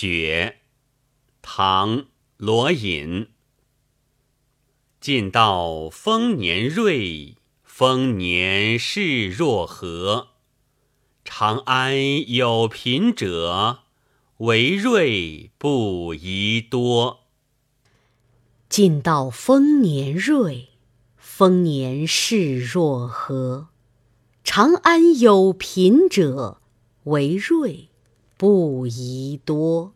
雪，唐·罗隐。晋道丰年瑞，丰年事若何？长安有贫者，为瑞不宜多。晋道丰年瑞，丰年事若何？长安有贫者，为瑞不宜多。